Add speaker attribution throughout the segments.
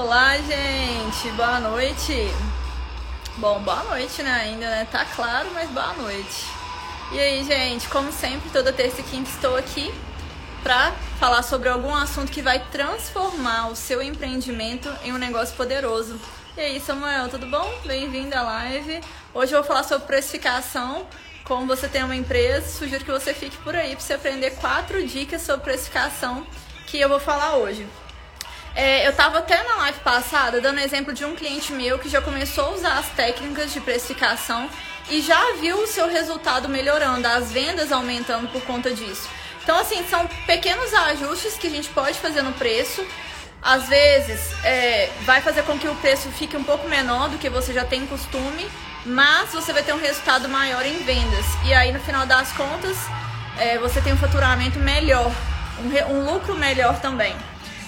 Speaker 1: Olá, gente, boa noite. Bom, boa noite, né? Ainda, né? Tá claro, mas boa noite. E aí, gente, como sempre, toda terça e quinta estou aqui para falar sobre algum assunto que vai transformar o seu empreendimento em um negócio poderoso. E aí, Samuel, tudo bom? Bem-vindo à live. Hoje eu vou falar sobre precificação. Como você tem uma empresa, sugiro que você fique por aí para você aprender quatro dicas sobre precificação que eu vou falar hoje. É, eu estava até na live passada dando exemplo de um cliente meu que já começou a usar as técnicas de precificação e já viu o seu resultado melhorando, as vendas aumentando por conta disso. Então, assim, são pequenos ajustes que a gente pode fazer no preço. Às vezes, é, vai fazer com que o preço fique um pouco menor do que você já tem costume, mas você vai ter um resultado maior em vendas. E aí, no final das contas, é, você tem um faturamento melhor, um, um lucro melhor também.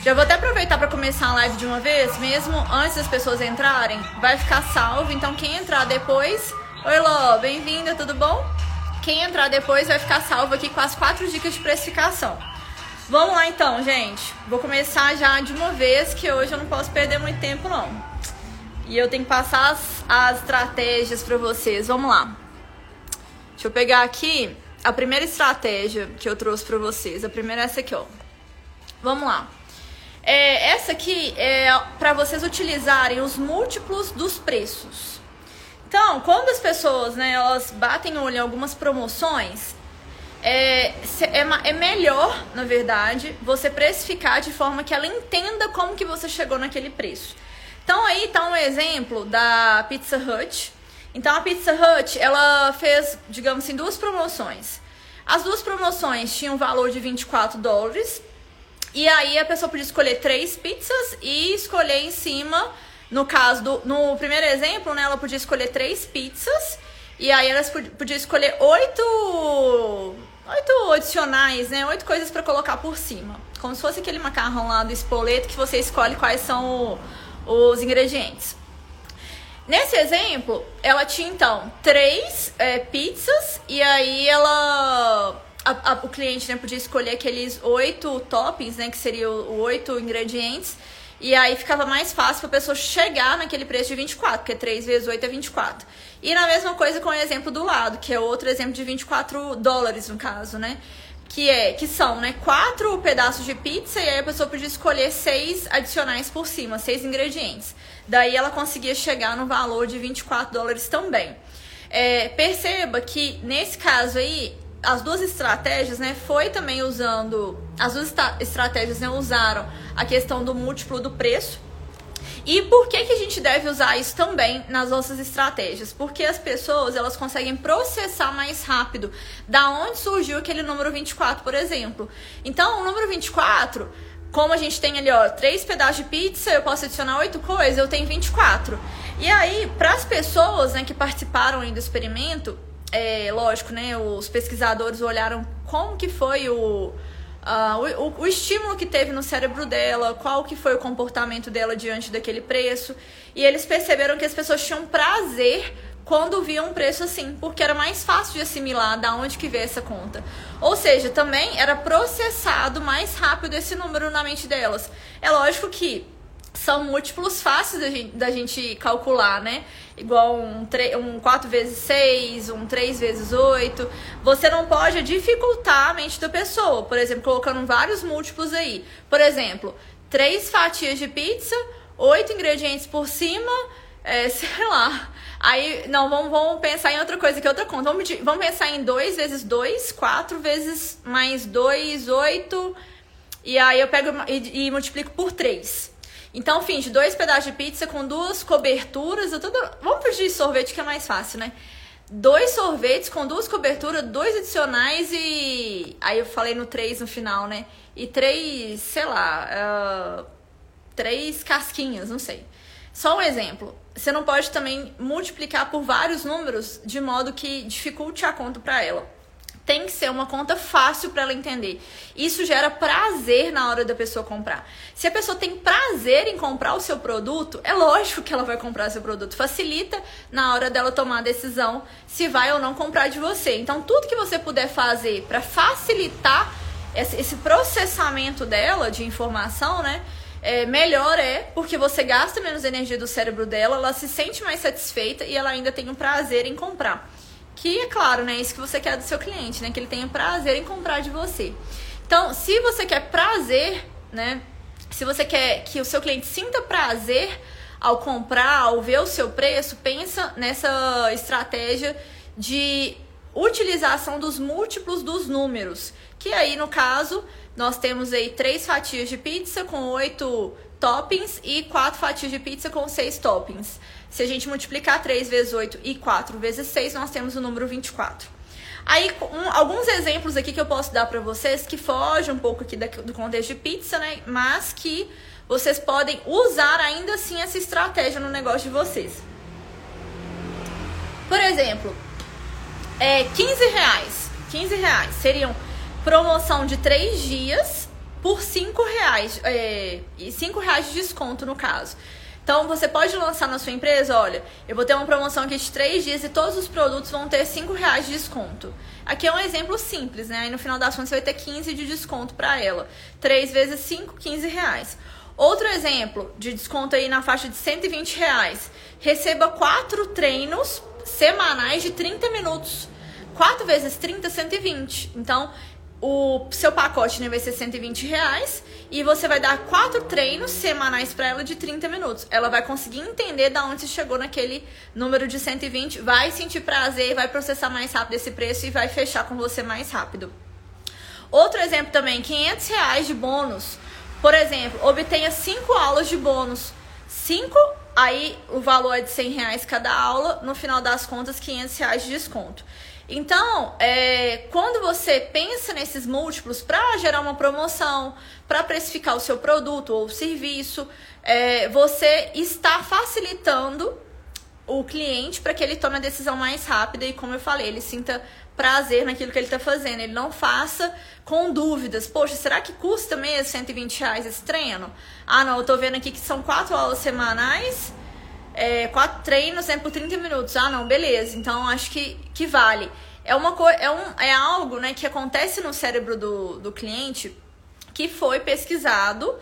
Speaker 1: Já vou até aproveitar para começar a live de uma vez, mesmo antes das pessoas entrarem. Vai ficar salvo, então quem entrar depois. Oi, Ló, bem-vinda, tudo bom? Quem entrar depois vai ficar salvo aqui com as quatro dicas de precificação. Vamos lá então, gente. Vou começar já de uma vez, que hoje eu não posso perder muito tempo, não. E eu tenho que passar as, as estratégias para vocês. Vamos lá. Deixa eu pegar aqui a primeira estratégia que eu trouxe para vocês. A primeira é essa aqui, ó. Vamos lá. É, essa aqui é para vocês utilizarem os múltiplos dos preços. Então, quando as pessoas, né, elas batem olho em algumas promoções, é, é, é, melhor, na verdade, você precificar de forma que ela entenda como que você chegou naquele preço. Então aí tá um exemplo da Pizza Hut. Então a Pizza Hut, ela fez, digamos assim, duas promoções. As duas promoções tinham um valor de 24 dólares e aí a pessoa podia escolher três pizzas e escolher em cima, no caso do. No primeiro exemplo, né, ela podia escolher três pizzas. E aí elas podia escolher oito. Oito adicionais, né? Oito coisas para colocar por cima. Como se fosse aquele macarrão lá do espoleto que você escolhe quais são o, os ingredientes. Nesse exemplo, ela tinha então três é, pizzas e aí ela a, a, o cliente né, podia escolher aqueles oito toppings, né, que seriam oito ingredientes, e aí ficava mais fácil para a pessoa chegar naquele preço de 24, porque 3 vezes 8 é 24. E na mesma coisa com o exemplo do lado, que é outro exemplo de 24 dólares no caso, né? Que é que são, né, quatro pedaços de pizza e aí a pessoa podia escolher seis adicionais por cima, seis ingredientes. Daí ela conseguia chegar no valor de 24 dólares também. É, perceba que nesse caso aí as duas estratégias, né, foi também usando, as duas estratégias né, usaram a questão do múltiplo do preço. E por que, que a gente deve usar isso também nas nossas estratégias? Porque as pessoas elas conseguem processar mais rápido da onde surgiu aquele número 24, por exemplo. Então, o número 24, como a gente tem ali, ó, três pedaços de pizza, eu posso adicionar oito coisas, eu tenho 24. E aí, para as pessoas né, que participaram do experimento, é, lógico, né, os pesquisadores olharam como que foi o, uh, o, o, estímulo que teve no cérebro dela, qual que foi o comportamento dela diante daquele preço, e eles perceberam que as pessoas tinham prazer quando viam um preço assim, porque era mais fácil de assimilar da onde que veio essa conta. Ou seja, também era processado mais rápido esse número na mente delas. É lógico que são múltiplos fáceis da gente, da gente calcular, né? Igual um, um 4 vezes 6, um 3 vezes 8. Você não pode dificultar a mente da pessoa, por exemplo, colocando vários múltiplos aí. Por exemplo, 3 fatias de pizza, 8 ingredientes por cima, é, sei lá. Aí, não, vamos, vamos pensar em outra coisa, que é outra conta. Vamos, vamos pensar em 2 vezes 2, 4 vezes mais 2, 8. E aí eu pego e, e multiplico por 3. Então, fim de dois pedaços de pizza com duas coberturas. Eu tô... Vamos pedir sorvete que é mais fácil, né? Dois sorvetes com duas coberturas, dois adicionais e. Aí eu falei no três no final, né? E três, sei lá, uh... três casquinhas, não sei. Só um exemplo. Você não pode também multiplicar por vários números de modo que dificulte a conta para ela tem que ser uma conta fácil para ela entender. Isso gera prazer na hora da pessoa comprar. Se a pessoa tem prazer em comprar o seu produto, é lógico que ela vai comprar seu produto. Facilita na hora dela tomar a decisão se vai ou não comprar de você. Então, tudo que você puder fazer para facilitar esse processamento dela de informação, né? é, melhor é porque você gasta menos energia do cérebro dela, ela se sente mais satisfeita e ela ainda tem um prazer em comprar. Que é claro, né? Isso que você quer do seu cliente, né? Que ele tenha prazer em comprar de você. Então, se você quer prazer, né? Se você quer que o seu cliente sinta prazer ao comprar, ao ver o seu preço, pensa nessa estratégia de utilização dos múltiplos dos números. Que aí, no caso, nós temos aí três fatias de pizza com oito toppings e quatro fatias de pizza com seis toppings. Se a gente multiplicar 3 vezes 8 e 4 vezes 6, nós temos o número 24. Aí, um, alguns exemplos aqui que eu posso dar para vocês que fogem um pouco aqui do contexto de pizza, né? Mas que vocês podem usar ainda assim essa estratégia no negócio de vocês. Por exemplo, é 15 reais. 15 reais seriam promoção de 3 dias por 5 reais. É, e 5 reais de desconto no caso. Então você pode lançar na sua empresa, olha, eu vou ter uma promoção aqui de 3 dias e todos os produtos vão ter 5 reais de desconto. Aqui é um exemplo simples, né? Aí no final das contas você vai ter 15 de desconto para ela. 3 vezes 5, 15 reais. Outro exemplo de desconto aí na faixa de 120 reais. Receba 4 treinos semanais de 30 minutos. 4 vezes 30, 120. Então, o seu pacote né, vai ser 120 reais e você vai dar quatro treinos semanais para ela de 30 minutos. Ela vai conseguir entender da onde você chegou naquele número de 120, vai sentir prazer, vai processar mais rápido esse preço e vai fechar com você mais rápido. Outro exemplo também, 500 reais de bônus. Por exemplo, obtenha cinco aulas de bônus. 5, aí o valor é de 100 reais cada aula, no final das contas 500 reais de desconto. Então, é, quando você pensa nesses múltiplos para gerar uma promoção, para precificar o seu produto ou serviço, é, você está facilitando o cliente para que ele tome a decisão mais rápida e, como eu falei, ele sinta prazer naquilo que ele está fazendo. Ele não faça com dúvidas. Poxa, será que custa mesmo 120 reais esse treino? Ah, não, eu estou vendo aqui que são quatro aulas semanais é, quatro treinos sempre por 30 minutos. Ah, não, beleza. Então acho que, que vale. É, uma co é, um, é algo né, que acontece no cérebro do, do cliente que foi pesquisado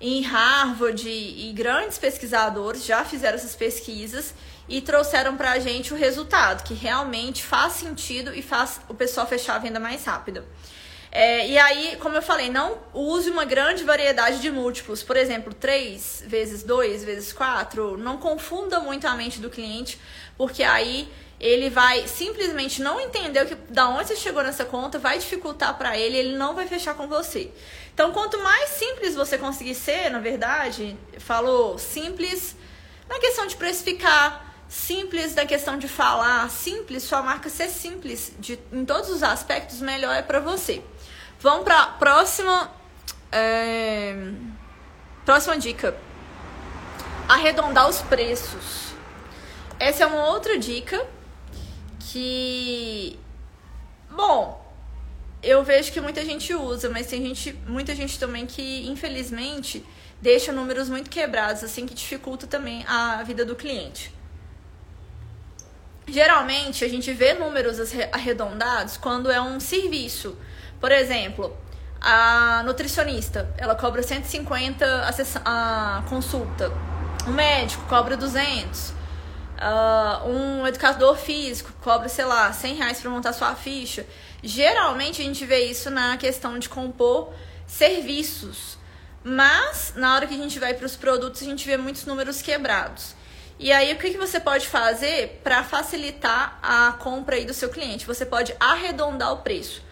Speaker 1: em Harvard e, grandes pesquisadores já fizeram essas pesquisas e trouxeram pra gente o resultado, que realmente faz sentido e faz o pessoal fechar a venda mais rápido. É, e aí, como eu falei, não use uma grande variedade de múltiplos. Por exemplo, 3 vezes 2 vezes 4. Não confunda muito a mente do cliente, porque aí ele vai simplesmente não entender o que, da onde você chegou nessa conta, vai dificultar para ele, ele não vai fechar com você. Então, quanto mais simples você conseguir ser, na verdade, falou simples na questão de precificar, simples na questão de falar, simples, sua marca ser simples de, em todos os aspectos, melhor é para você. Vamos para próxima é, próxima dica. Arredondar os preços. Essa é uma outra dica que bom, eu vejo que muita gente usa, mas tem gente, muita gente também que infelizmente deixa números muito quebrados, assim que dificulta também a vida do cliente. Geralmente a gente vê números arredondados quando é um serviço por exemplo, a nutricionista, ela cobra 150 a, a consulta. O médico cobra 200. Uh, ah, um educador físico cobra, sei lá, 100 reais para montar sua ficha. Geralmente a gente vê isso na questão de compor serviços. Mas na hora que a gente vai para os produtos, a gente vê muitos números quebrados. E aí, o que, que você pode fazer para facilitar a compra aí do seu cliente? Você pode arredondar o preço.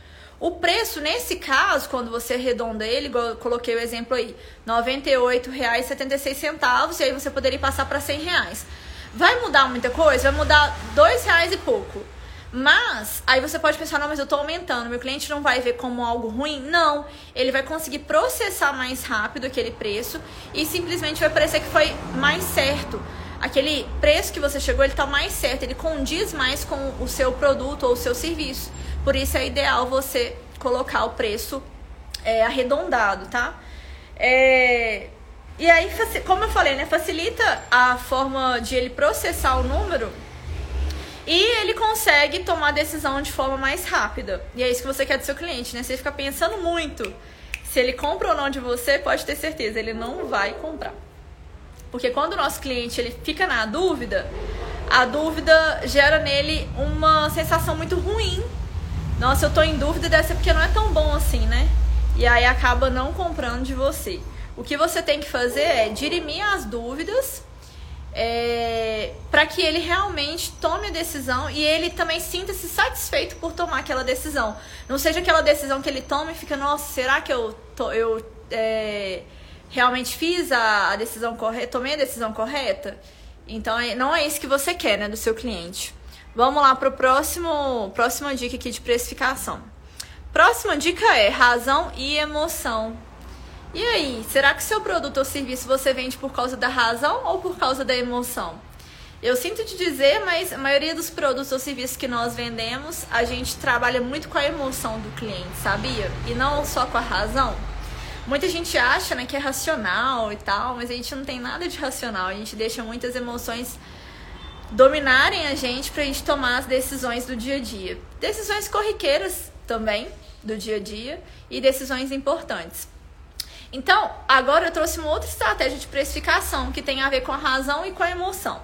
Speaker 1: O preço, nesse caso, quando você arredonda ele, igual eu coloquei o exemplo aí, R$ 98,76, e aí você poderia passar para R$ reais. Vai mudar muita coisa? Vai mudar dois reais e pouco. Mas, aí você pode pensar, não, mas eu estou aumentando, meu cliente não vai ver como algo ruim? Não, ele vai conseguir processar mais rápido aquele preço e simplesmente vai parecer que foi mais certo. Aquele preço que você chegou, ele está mais certo, ele condiz mais com o seu produto ou o seu serviço. Por isso é ideal você colocar o preço é, arredondado, tá? É, e aí, como eu falei, né, facilita a forma de ele processar o número e ele consegue tomar a decisão de forma mais rápida. E é isso que você quer do seu cliente, né? Você fica pensando muito se ele compra ou não de você, pode ter certeza, ele não vai comprar. Porque quando o nosso cliente ele fica na dúvida, a dúvida gera nele uma sensação muito ruim. Nossa, eu tô em dúvida, ser porque não é tão bom assim, né? E aí acaba não comprando de você. O que você tem que fazer é dirimir as dúvidas é, para que ele realmente tome a decisão e ele também sinta-se satisfeito por tomar aquela decisão. Não seja aquela decisão que ele toma e fica, nossa, será que eu, to, eu é, realmente fiz a, a decisão correta, tomei a decisão correta? Então, é, não é isso que você quer, né, do seu cliente. Vamos lá para o próximo, próxima dica aqui de precificação. Próxima dica é razão e emoção. E aí, será que seu produto ou serviço você vende por causa da razão ou por causa da emoção? Eu sinto te dizer, mas a maioria dos produtos ou serviços que nós vendemos, a gente trabalha muito com a emoção do cliente, sabia? E não só com a razão. Muita gente acha né, que é racional e tal, mas a gente não tem nada de racional. A gente deixa muitas emoções dominarem a gente pra gente tomar as decisões do dia a dia. Decisões corriqueiras também do dia a dia e decisões importantes. Então, agora eu trouxe uma outra estratégia de precificação que tem a ver com a razão e com a emoção.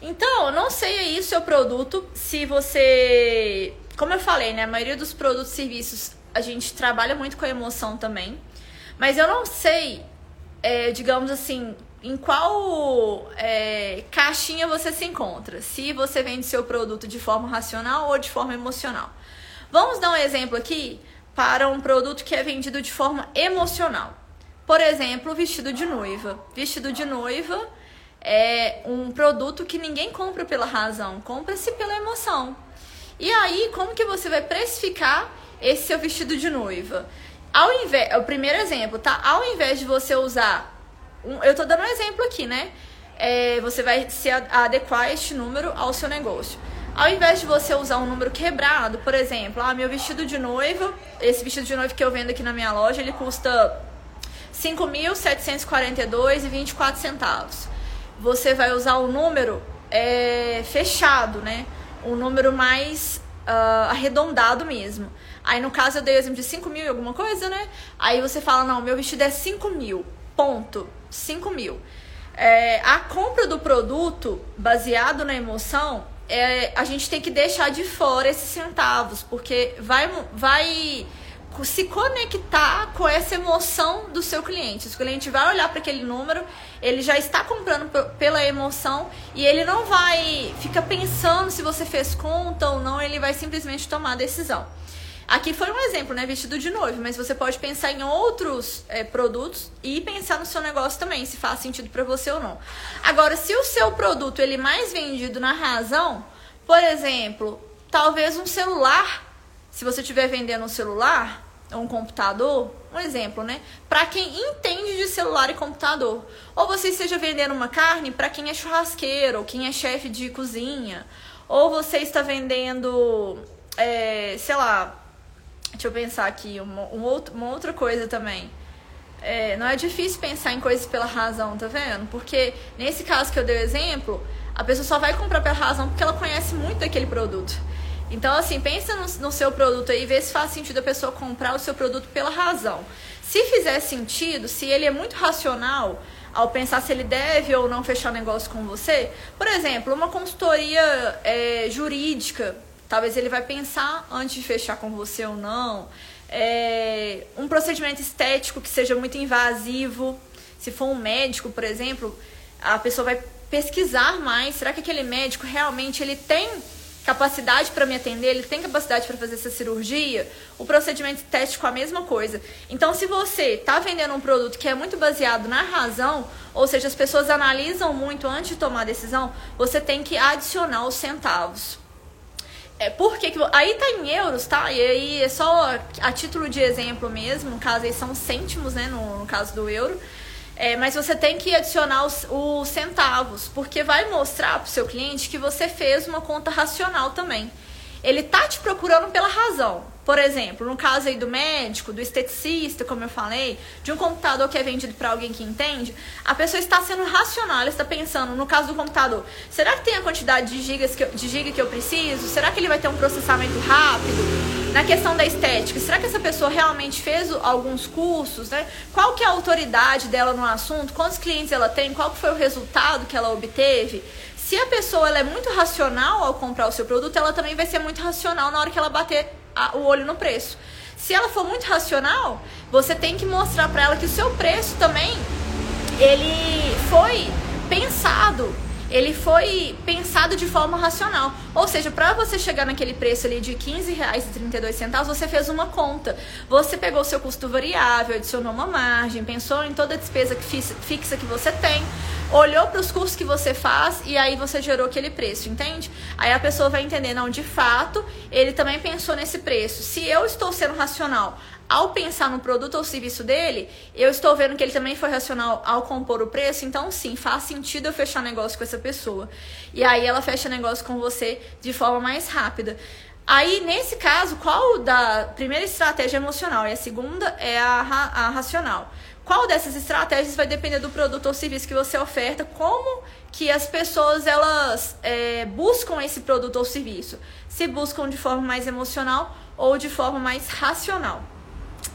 Speaker 1: Então, eu não sei aí o seu produto, se você. Como eu falei, né? A maioria dos produtos e serviços a gente trabalha muito com a emoção também. Mas eu não sei, é, digamos assim, em qual é, caixinha você se encontra. Se você vende seu produto de forma racional ou de forma emocional. Vamos dar um exemplo aqui para um produto que é vendido de forma emocional. Por exemplo, vestido de noiva. Vestido de noiva é um produto que ninguém compra pela razão, compra-se pela emoção. E aí, como que você vai precificar esse seu vestido de noiva? Ao invés, o primeiro exemplo, tá? Ao invés de você usar, um, eu tô dando um exemplo aqui, né? É, você vai se adequar este número ao seu negócio. Ao invés de você usar um número quebrado, por exemplo, ah, meu vestido de noiva, esse vestido de noiva que eu vendo aqui na minha loja, ele custa 5.742,24 centavos. Você vai usar o número é, fechado, né? O número mais uh, arredondado mesmo. Aí no caso eu dei o exemplo de 5 mil e alguma coisa, né? Aí você fala, não, meu vestido é 5 mil, ponto, 5 mil. É, a compra do produto baseado na emoção, é, a gente tem que deixar de fora esses centavos, porque vai, vai se conectar com essa emoção do seu cliente. O cliente vai olhar para aquele número, ele já está comprando pela emoção e ele não vai ficar pensando se você fez conta ou não, ele vai simplesmente tomar a decisão. Aqui foi um exemplo, né? Vestido de noivo, mas você pode pensar em outros é, produtos e pensar no seu negócio também, se faz sentido para você ou não. Agora, se o seu produto ele é mais vendido na razão, por exemplo, talvez um celular se você estiver vendendo um celular ou um computador, um exemplo, né? Para quem entende de celular e computador. Ou você esteja vendendo uma carne para quem é churrasqueiro, ou quem é chefe de cozinha. Ou você está vendendo, é, sei lá, deixa eu pensar aqui, uma, um outro, uma outra coisa também. É, não é difícil pensar em coisas pela razão, tá vendo? Porque nesse caso que eu dei o exemplo, a pessoa só vai comprar pela razão porque ela conhece muito daquele produto. Então, assim, pensa no, no, seu produto aí, vê se faz sentido a pessoa comprar o seu produto pela razão. Se fizer sentido, se ele é muito racional ao pensar se ele deve ou não fechar negócio com você, por exemplo, uma consultoria é, jurídica, talvez ele vai pensar antes de fechar com você ou não. É, um procedimento estético que seja muito invasivo, se for um médico, por exemplo, a pessoa vai pesquisar mais. Será que aquele médico realmente ele tem capacidade para me atender, ele tem capacidade para fazer essa cirurgia, o procedimento estético é a mesma coisa. Então, se você está vendendo um produto que é muito baseado na razão, ou seja, as pessoas analisam muito antes de tomar a decisão, você tem que adicionar os centavos. É porque aí tá em euros, tá? E aí é só a título de exemplo mesmo, no caso aí são cêntimos, né, no, no caso do euro. É, mas você tem que adicionar os, os centavos, porque vai mostrar para o seu cliente que você fez uma conta racional também. Ele tá te procurando pela razão. Por exemplo, no caso aí do médico, do esteticista, como eu falei, de um computador que é vendido para alguém que entende, a pessoa está sendo racional, ela está pensando, no caso do computador, será que tem a quantidade de gigas que eu, de giga que eu preciso? Será que ele vai ter um processamento rápido? na questão da estética, será que essa pessoa realmente fez alguns cursos, né? Qual que é a autoridade dela no assunto? Quantos clientes ela tem? Qual foi o resultado que ela obteve? Se a pessoa é muito racional ao comprar o seu produto, ela também vai ser muito racional na hora que ela bater a, o olho no preço. Se ela for muito racional, você tem que mostrar para ela que o seu preço também ele foi pensado ele foi pensado de forma racional. Ou seja, para você chegar naquele preço ali de R$15,32, você fez uma conta. Você pegou o seu custo variável, adicionou uma margem, pensou em toda a despesa fixa que você tem, olhou para os custos que você faz e aí você gerou aquele preço, entende? Aí a pessoa vai entender, não, de fato, ele também pensou nesse preço. Se eu estou sendo racional ao pensar no produto ou serviço dele, eu estou vendo que ele também foi racional ao compor o preço, então sim, faz sentido eu fechar negócio com essa pessoa. E aí ela fecha negócio com você de forma mais rápida. Aí, nesse caso, qual da primeira estratégia emocional e a segunda é a, a racional? Qual dessas estratégias vai depender do produto ou serviço que você oferta, como que as pessoas elas é, buscam esse produto ou serviço? Se buscam de forma mais emocional ou de forma mais racional.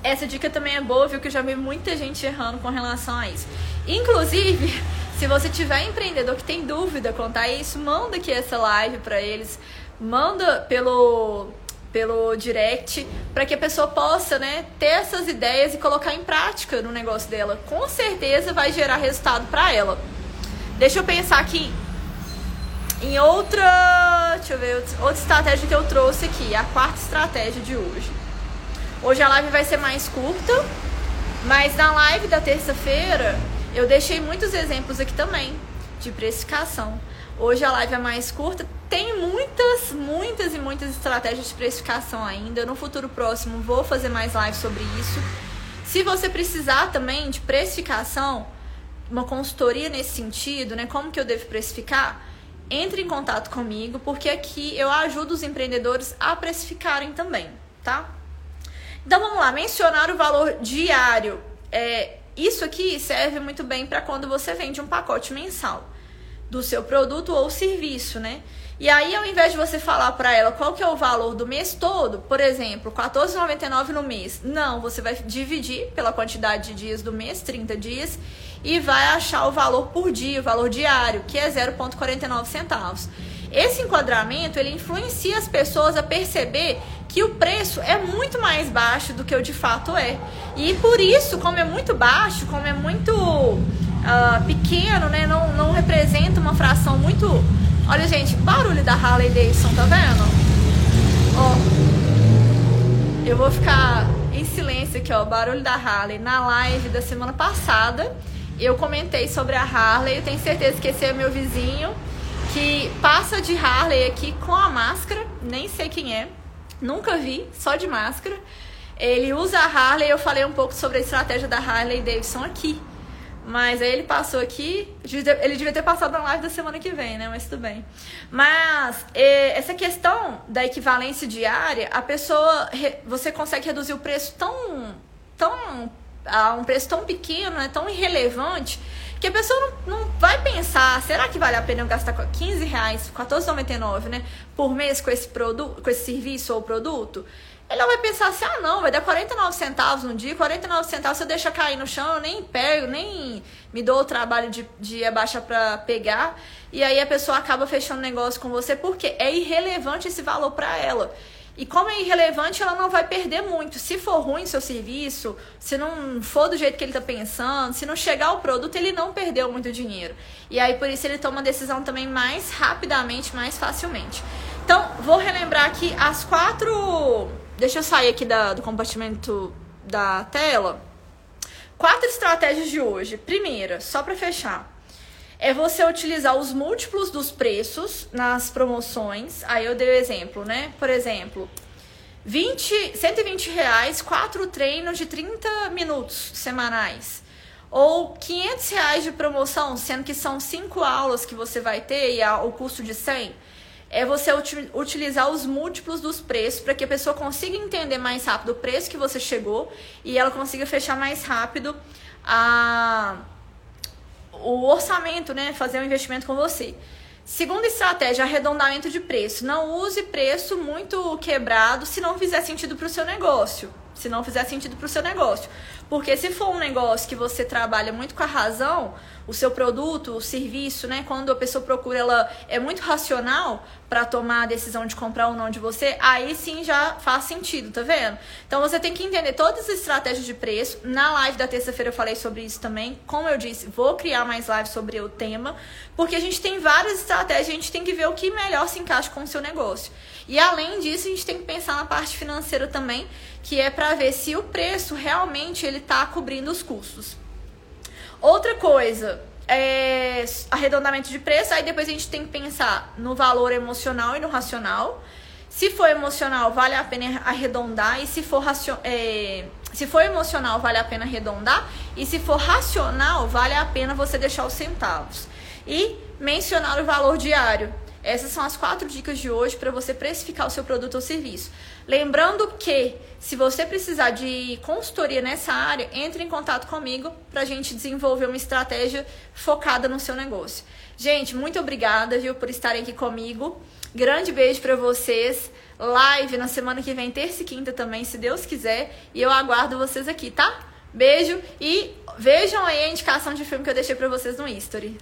Speaker 1: Essa dica também é boa, viu? Que eu já vi muita gente errando com relação a isso. Inclusive, se você tiver empreendedor que tem dúvida quanto a isso, manda aqui essa live para eles. Manda pelo pelo direct para que a pessoa possa, né, ter essas ideias e colocar em prática no negócio dela. Com certeza vai gerar resultado para ela. Deixa eu pensar aqui em outra, deixa eu ver, outra estratégia que eu trouxe aqui, a quarta estratégia de hoje. Hoje a live vai ser mais curta, mas na live da terça-feira eu deixei muitos exemplos aqui também de precificação. Hoje a live é mais curta, tem muitas, muitas e muitas estratégias de precificação ainda. No futuro próximo vou fazer mais lives sobre isso. Se você precisar também de precificação, uma consultoria nesse sentido, né? Como que eu devo precificar? Entre em contato comigo, porque aqui eu ajudo os empreendedores a precificarem também, tá? Então vamos lá, mencionar o valor diário. É, isso aqui serve muito bem para quando você vende um pacote mensal do seu produto ou serviço, né? E aí, ao invés de você falar para ela qual que é o valor do mês todo, por exemplo, R$14,99 no mês, não, você vai dividir pela quantidade de dias do mês, 30 dias, e vai achar o valor por dia, o valor diário, que é 0,49 centavos. Esse enquadramento ele influencia as pessoas a perceber que o preço é muito mais baixo do que o de fato é. E por isso, como é muito baixo, como é muito uh, pequeno, né, não, não representa uma fração muito. Olha, gente, barulho da Harley Davidson, tá vendo? Ó, eu vou ficar em silêncio aqui, ó, barulho da Harley. Na live da semana passada, eu comentei sobre a Harley. Eu tenho certeza que esse é meu vizinho que passa de Harley aqui com a máscara, nem sei quem é, nunca vi, só de máscara. Ele usa a Harley, eu falei um pouco sobre a estratégia da Harley Davidson aqui. Mas aí ele passou aqui, ele devia ter passado na live da semana que vem, né? Mas tudo bem. Mas essa questão da equivalência diária, a pessoa, você consegue reduzir o preço tão, tão a um preço tão pequeno, né, tão irrelevante, que a pessoa não, não vai pensar, será que vale a pena eu gastar 15 reais, 14,99, né, por mês com esse produto, com esse serviço ou produto? Ele vai pensar assim, ah não, vai dar 49 centavos no dia, 49 centavos se eu deixar cair no chão, eu nem pego, nem me dou o trabalho de, de abaixar para pegar. E aí a pessoa acaba fechando negócio com você porque é irrelevante esse valor para ela. E como é irrelevante, ela não vai perder muito. Se for ruim seu serviço, se não for do jeito que ele está pensando, se não chegar o produto, ele não perdeu muito dinheiro. E aí por isso ele toma a decisão também mais rapidamente, mais facilmente. Então, vou relembrar aqui as quatro. Deixa eu sair aqui da, do compartimento da tela. Quatro estratégias de hoje. Primeira, só para fechar é você utilizar os múltiplos dos preços nas promoções. Aí eu dei o exemplo, né? Por exemplo, 20, 120 reais, quatro treinos de 30 minutos semanais. Ou 500 reais de promoção, sendo que são cinco aulas que você vai ter e o custo de 100. É você utilizar os múltiplos dos preços para que a pessoa consiga entender mais rápido o preço que você chegou e ela consiga fechar mais rápido a o orçamento, né? Fazer um investimento com você. Segunda estratégia, arredondamento de preço. Não use preço muito quebrado se não fizer sentido para o seu negócio. Se não fizer sentido para o seu negócio. Porque se for um negócio que você trabalha muito com a razão, o seu produto, o serviço, né? Quando a pessoa procura, ela é muito racional para tomar a decisão de comprar ou não de você, aí sim já faz sentido, tá vendo? Então você tem que entender todas as estratégias de preço. Na live da terça-feira eu falei sobre isso também. Como eu disse, vou criar mais lives sobre o tema, porque a gente tem várias estratégias, a gente tem que ver o que melhor se encaixa com o seu negócio. E além disso, a gente tem que pensar na parte financeira também, que é para ver se o preço realmente ele está cobrindo os custos. Outra coisa, é arredondamento de preço, aí depois a gente tem que pensar no valor emocional e no racional. Se for emocional, vale a pena arredondar, e se for, racio é, se for emocional, vale a pena arredondar, e se for racional, vale a pena você deixar os centavos. E mencionar o valor diário. Essas são as quatro dicas de hoje para você precificar o seu produto ou serviço. Lembrando que, se você precisar de consultoria nessa área, entre em contato comigo para a gente desenvolver uma estratégia focada no seu negócio. Gente, muito obrigada, viu, por estarem aqui comigo. Grande beijo para vocês. Live na semana que vem, terça e quinta também, se Deus quiser. E eu aguardo vocês aqui, tá? Beijo e vejam aí a indicação de filme que eu deixei para vocês no History.